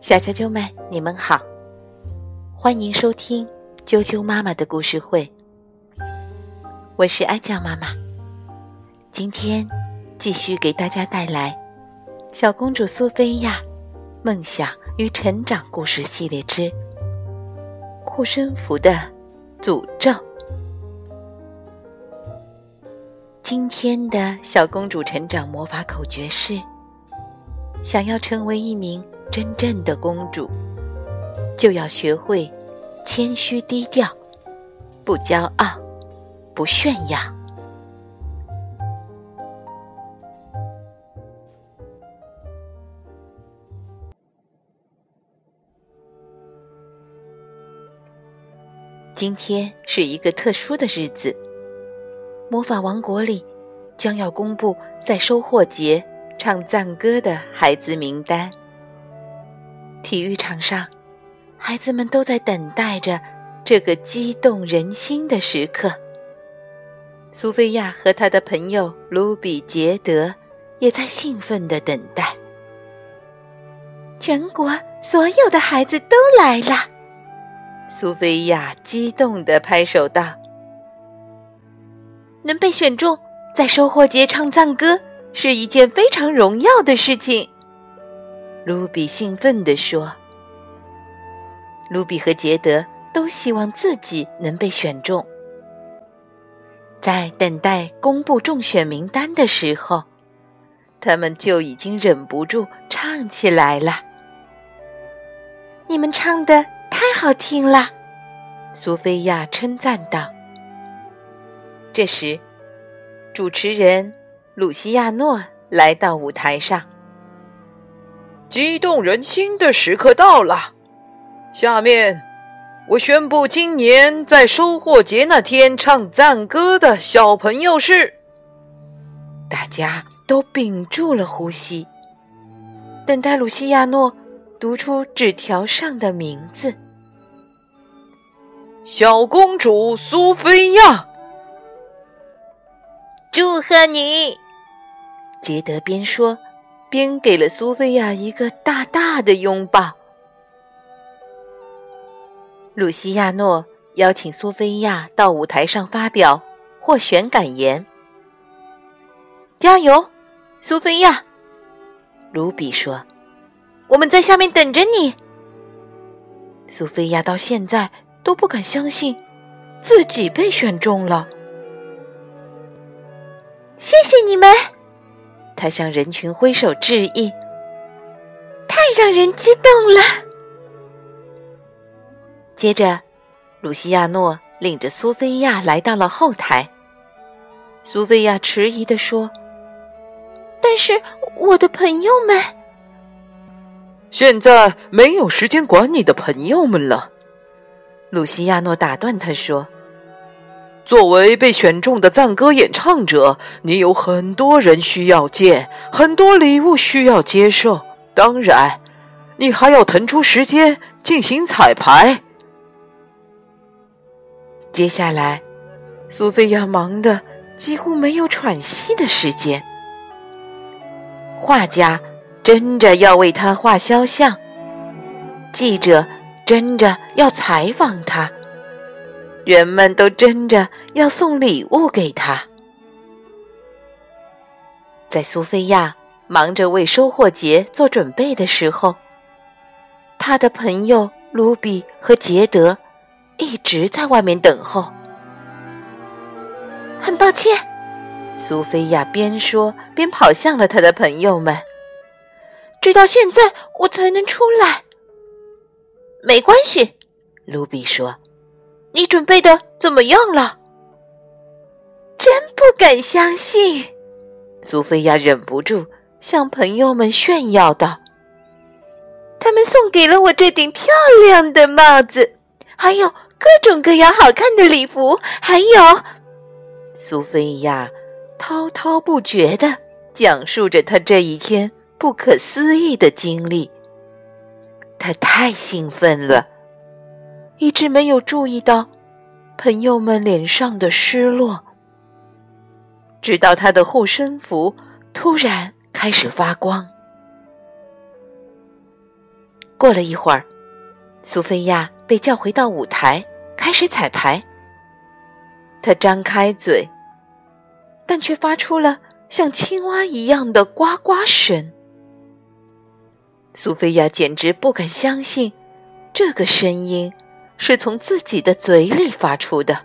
小啾啾们，你们好，欢迎收听啾啾妈妈的故事会。我是哀酱妈妈，今天继续给大家带来《小公主苏菲亚梦想与成长故事系列之护身符的诅咒》。今天的小公主成长魔法口诀是：想要成为一名真正的公主，就要学会谦虚低调，不骄傲，不炫耀。今天是一个特殊的日子。魔法王国里将要公布在收获节唱赞歌的孩子名单。体育场上，孩子们都在等待着这个激动人心的时刻。苏菲亚和她的朋友卢比杰德也在兴奋地等待。全国所有的孩子都来了，苏菲亚激动地拍手道。能被选中在收获节唱赞歌是一件非常荣耀的事情，卢比兴奋地说。卢比和杰德都希望自己能被选中。在等待公布中选名单的时候，他们就已经忍不住唱起来了。你们唱的太好听了，苏菲亚称赞道。这时，主持人鲁西亚诺来到舞台上。激动人心的时刻到了，下面我宣布，今年在收获节那天唱赞歌的小朋友是……大家都屏住了呼吸，等待鲁西亚诺读出纸条上的名字：小公主苏菲亚。祝贺你！杰德边说边给了苏菲亚一个大大的拥抱。鲁西亚诺邀请苏菲亚到舞台上发表获选感言。加油，苏菲亚！卢比说：“我们在下面等着你。”苏菲亚到现在都不敢相信自己被选中了。谢谢你们，他向人群挥手致意。太让人激动了。接着，鲁西亚诺领着苏菲亚来到了后台。苏菲亚迟疑地说：“但是我的朋友们……现在没有时间管你的朋友们了。”鲁西亚诺打断他说。作为被选中的赞歌演唱者，你有很多人需要见，很多礼物需要接受。当然，你还要腾出时间进行彩排。接下来，苏菲亚忙得几乎没有喘息的时间。画家争着要为他画肖像，记者争着要采访他。人们都争着要送礼物给他。在苏菲亚忙着为收获节做准备的时候，他的朋友卢比和杰德一直在外面等候。很抱歉，苏菲亚边说边跑向了他的朋友们。直到现在我才能出来。没关系，卢比说。你准备的怎么样了？真不敢相信！苏菲亚忍不住向朋友们炫耀道：“他们送给了我这顶漂亮的帽子，还有各种各样好看的礼服，还有……”苏菲亚滔滔不绝的讲述着她这一天不可思议的经历。她太兴奋了。一直没有注意到朋友们脸上的失落，直到他的护身符突然开始发光。过了一会儿，苏菲亚被叫回到舞台，开始彩排。她张开嘴，但却发出了像青蛙一样的呱呱声。苏菲亚简直不敢相信，这个声音是从自己的嘴里发出的。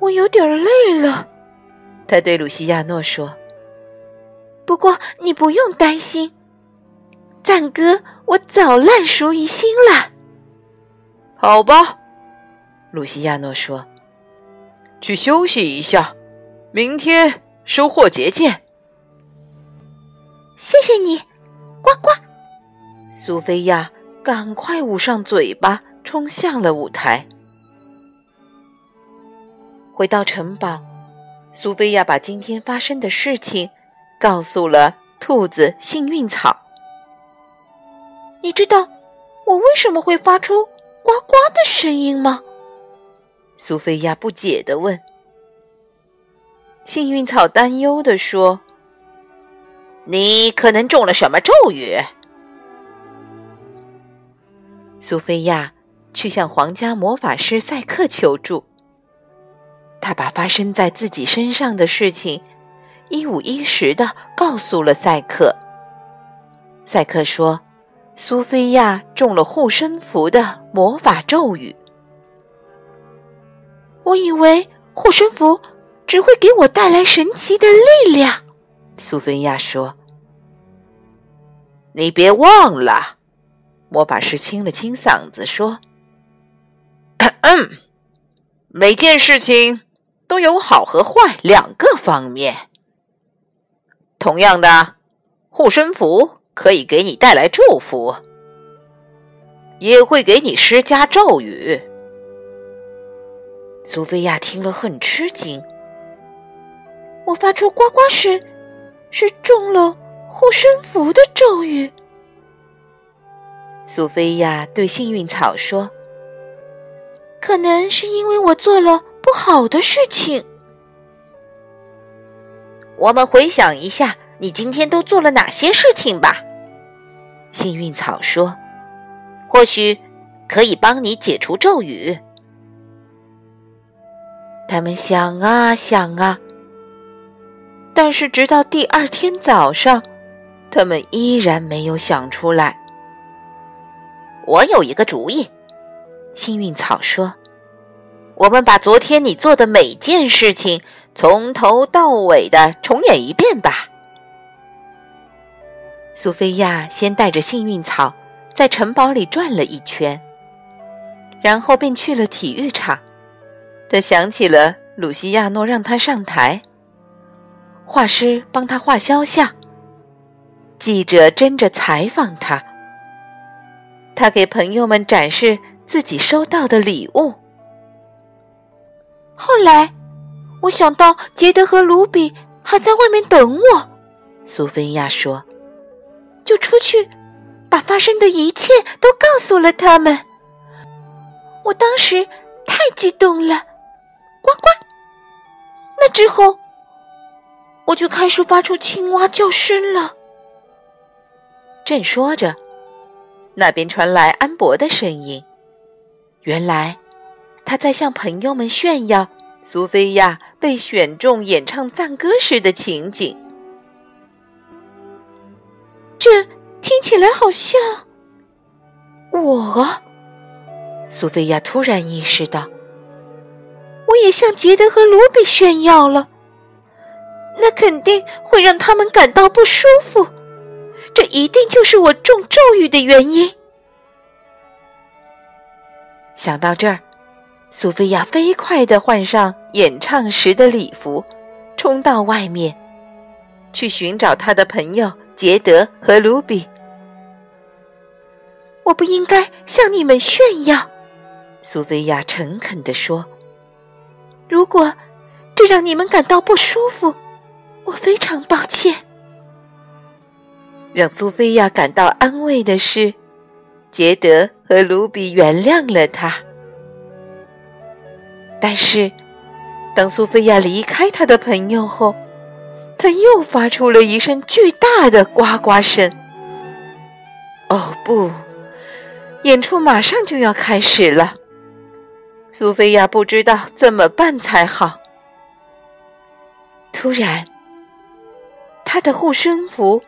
我有点累了，他对鲁西亚诺说。不过你不用担心，赞歌我早烂熟于心了。好吧，鲁西亚诺说：“去休息一下，明天收获节见。”谢谢你，呱呱！苏菲亚赶快捂上嘴巴，冲向了舞台。回到城堡，苏菲亚把今天发生的事情。告诉了兔子幸运草。你知道我为什么会发出呱呱的声音吗？苏菲亚不解的问。幸运草担忧的说：“你可能中了什么咒语？”苏菲亚去向皇家魔法师赛克求助。他把发生在自己身上的事情。一五一十的告诉了赛克。赛克说：“苏菲亚中了护身符的魔法咒语。”我以为护身符只会给我带来神奇的力量。苏菲亚说：“你别忘了。”魔法师清了清嗓子说：“嗯每件事情都有好和坏两个方面。”同样的，护身符可以给你带来祝福，也会给你施加咒语。苏菲亚听了很吃惊。我发出呱呱声，是中了护身符的咒语。苏菲亚对幸运草说：“可能是因为我做了不好的事情。”我们回想一下，你今天都做了哪些事情吧？幸运草说：“或许可以帮你解除咒语。”他们想啊想啊，但是直到第二天早上，他们依然没有想出来。我有一个主意，幸运草说：“我们把昨天你做的每件事情。”从头到尾的重演一遍吧。苏菲亚先带着幸运草在城堡里转了一圈，然后便去了体育场。她想起了鲁西亚诺让她上台，画师帮她画肖像，记者争着采访她，她给朋友们展示自己收到的礼物。后来。我想到杰德和卢比还在外面等我，苏菲亚说：“就出去，把发生的一切都告诉了他们。”我当时太激动了，呱呱！那之后，我就开始发出青蛙叫声了。正说着，那边传来安博的声音，原来他在向朋友们炫耀。苏菲亚被选中演唱赞歌时的情景，这听起来好像我。苏菲亚突然意识到，我也向杰德和卢比炫耀了，那肯定会让他们感到不舒服。这一定就是我中咒语的原因。想到这儿。苏菲亚飞快地换上演唱时的礼服，冲到外面，去寻找他的朋友杰德和卢比。我不应该向你们炫耀，苏菲亚诚恳地说。如果这让你们感到不舒服，我非常抱歉。让苏菲亚感到安慰的是，杰德和卢比原谅了他。但是，当苏菲亚离开他的朋友后，他又发出了一声巨大的呱呱声。哦不，演出马上就要开始了。苏菲亚不知道怎么办才好。突然，她的护身符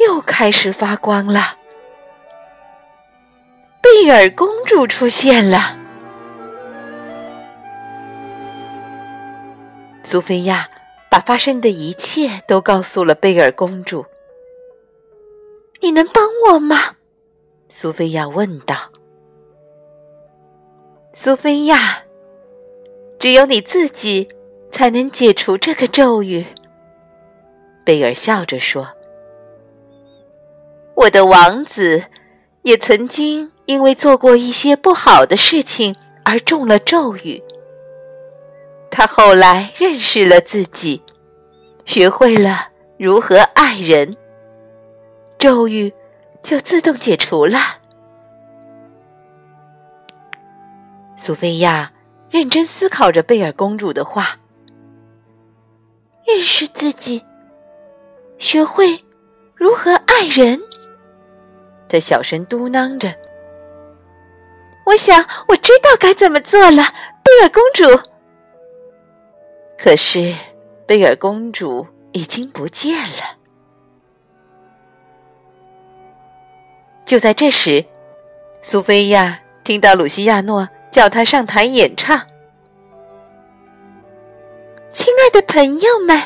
又开始发光了。贝尔公主出现了。苏菲亚把发生的一切都告诉了贝尔公主。“你能帮我吗？”苏菲亚问道。“苏菲亚，只有你自己才能解除这个咒语。”贝尔笑着说。“我的王子也曾经因为做过一些不好的事情而中了咒语。”他后来认识了自己，学会了如何爱人，咒语就自动解除了。苏菲亚认真思考着贝尔公主的话：“认识自己，学会如何爱人。”她小声嘟囔着：“我想我知道该怎么做了，贝尔公主。”可是，贝尔公主已经不见了。就在这时，苏菲亚听到鲁西亚诺叫她上台演唱。亲爱的朋友们，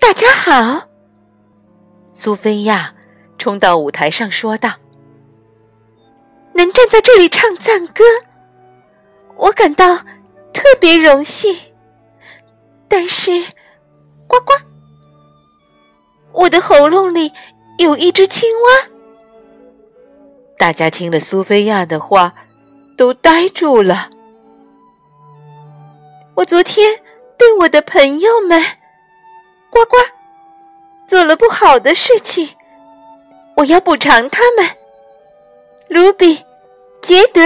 大家好！苏菲亚冲到舞台上说道：“能站在这里唱赞歌，我感到特别荣幸。”但是，呱呱！我的喉咙里有一只青蛙。大家听了苏菲亚的话，都呆住了。我昨天对我的朋友们，呱呱，做了不好的事情，我要补偿他们。卢比、杰德，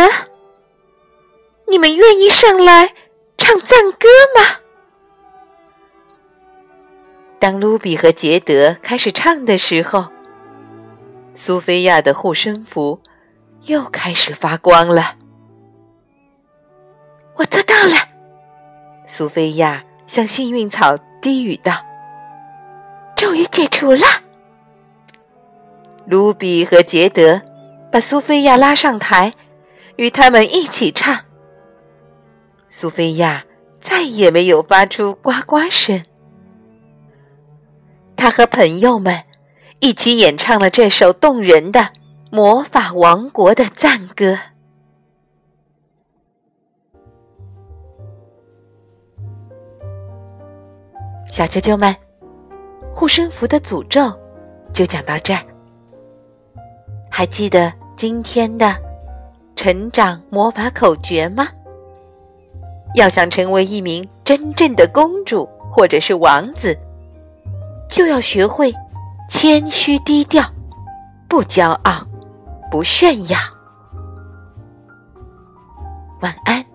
你们愿意上来唱赞歌吗？当卢比和杰德开始唱的时候，苏菲亚的护身符又开始发光了。我做到了，苏菲亚向幸运草低语道：“咒语解除了。”卢比和杰德把苏菲亚拉上台，与他们一起唱。苏菲亚再也没有发出呱呱声。他和朋友们一起演唱了这首动人的《魔法王国的赞歌》。小啾啾们，护身符的诅咒就讲到这儿。还记得今天的成长魔法口诀吗？要想成为一名真正的公主或者是王子。就要学会谦虚低调，不骄傲，不炫耀。晚安。